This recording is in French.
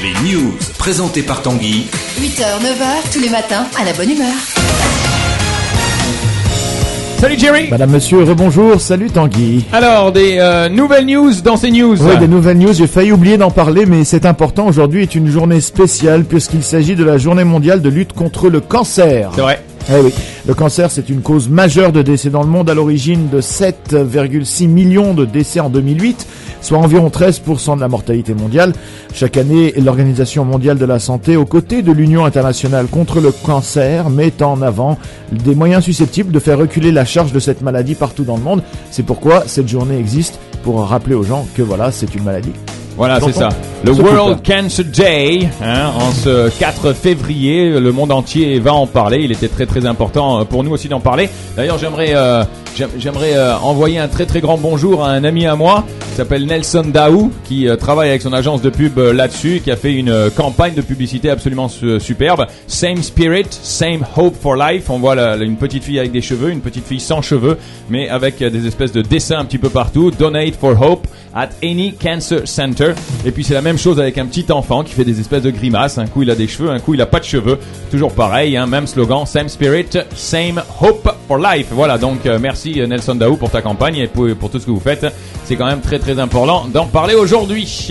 Les news présentées par Tanguy 8h, 9h, tous les matins, à la bonne humeur. Salut Jerry Madame, monsieur, rebonjour, salut Tanguy. Alors, des euh, nouvelles news dans ces news Oui, des nouvelles news, j'ai failli oublier d'en parler, mais c'est important, aujourd'hui est une journée spéciale puisqu'il s'agit de la journée mondiale de lutte contre le cancer. C'est vrai. Eh oui, le cancer c'est une cause majeure de décès dans le monde à l'origine de 7,6 millions de décès en 2008, soit environ 13% de la mortalité mondiale. Chaque année, l'Organisation mondiale de la santé, aux côtés de l'Union internationale contre le cancer, met en avant des moyens susceptibles de faire reculer la charge de cette maladie partout dans le monde. C'est pourquoi cette journée existe pour rappeler aux gens que voilà, c'est une maladie. Voilà, c'est ça. Le World Cancer Day, hein, en ce 4 février, le monde entier va en parler. Il était très très important euh, pour nous aussi d'en parler. D'ailleurs, j'aimerais euh, j'aimerais euh, envoyer un très très grand bonjour à un ami à moi qui s'appelle Nelson Daou, qui travaille avec son agence de pub là-dessus, qui a fait une campagne de publicité absolument superbe. Same spirit, same hope for life. On voit une petite fille avec des cheveux, une petite fille sans cheveux, mais avec des espèces de dessins un petit peu partout. Donate for hope at any cancer center. Et puis c'est la même chose avec un petit enfant qui fait des espèces de grimaces. Un coup il a des cheveux, un coup il a pas de cheveux. Toujours pareil, hein, même slogan, same spirit, same hope for life. Voilà, donc euh, merci euh, Nelson Daou pour ta campagne et pour tout ce que vous faites. C'est quand même très très important d'en parler aujourd'hui.